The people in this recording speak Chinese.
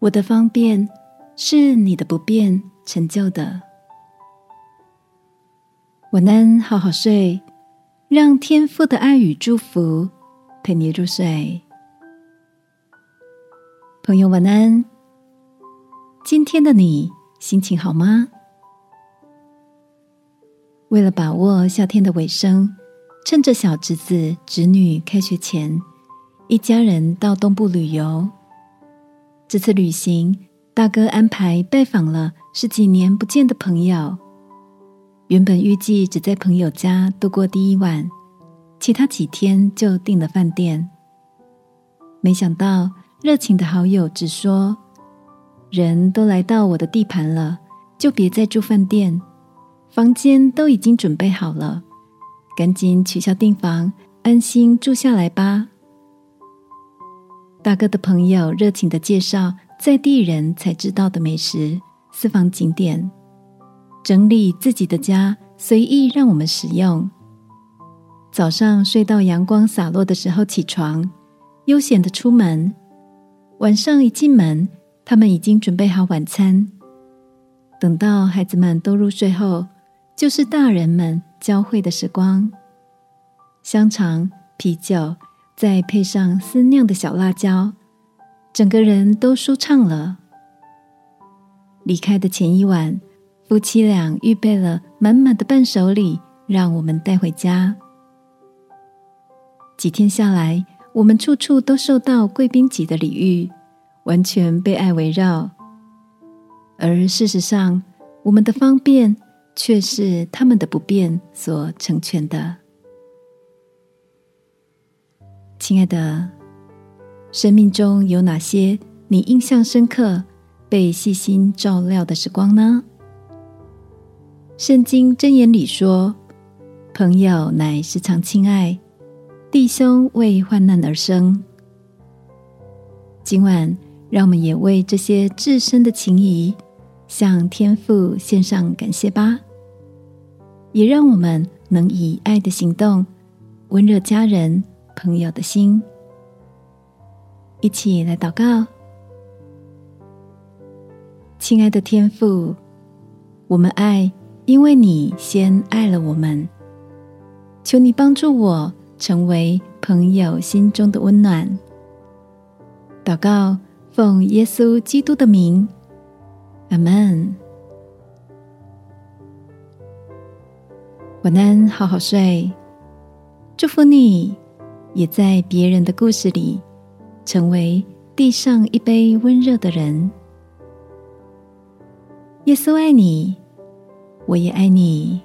我的方便是你的不便成就的。晚安，好好睡，让天父的爱与祝福陪你入睡。朋友，晚安。今天的你心情好吗？为了把握夏天的尾声，趁着小侄子侄女开学前，一家人到东部旅游。这次旅行，大哥安排拜访了十几年不见的朋友。原本预计只在朋友家度过第一晚，其他几天就订了饭店。没想到热情的好友只说：“人都来到我的地盘了，就别再住饭店。”房间都已经准备好了，赶紧取消订房，安心住下来吧。大哥的朋友热情的介绍在地人才知道的美食、私房景点，整理自己的家，随意让我们使用。早上睡到阳光洒落的时候起床，悠闲的出门。晚上一进门，他们已经准备好晚餐。等到孩子们都入睡后。就是大人们交汇的时光，香肠、啤酒，再配上私酿的小辣椒，整个人都舒畅了。离开的前一晚，夫妻俩预备了满满的伴手礼，让我们带回家。几天下来，我们处处都受到贵宾级的礼遇，完全被爱围绕。而事实上，我们的方便。却是他们的不便所成全的。亲爱的，生命中有哪些你印象深刻、被细心照料的时光呢？圣经箴言里说：“朋友乃时常亲爱，弟兄为患难而生。”今晚，让我们也为这些至深的情谊，向天父献上感谢吧。也让我们能以爱的行动温热家人朋友的心，一起来祷告。亲爱的天父，我们爱，因为你先爱了我们。求你帮助我成为朋友心中的温暖。祷告，奉耶稣基督的名，阿门。晚安，好好睡。祝福你，也在别人的故事里，成为地上一杯温热的人。耶稣爱你，我也爱你。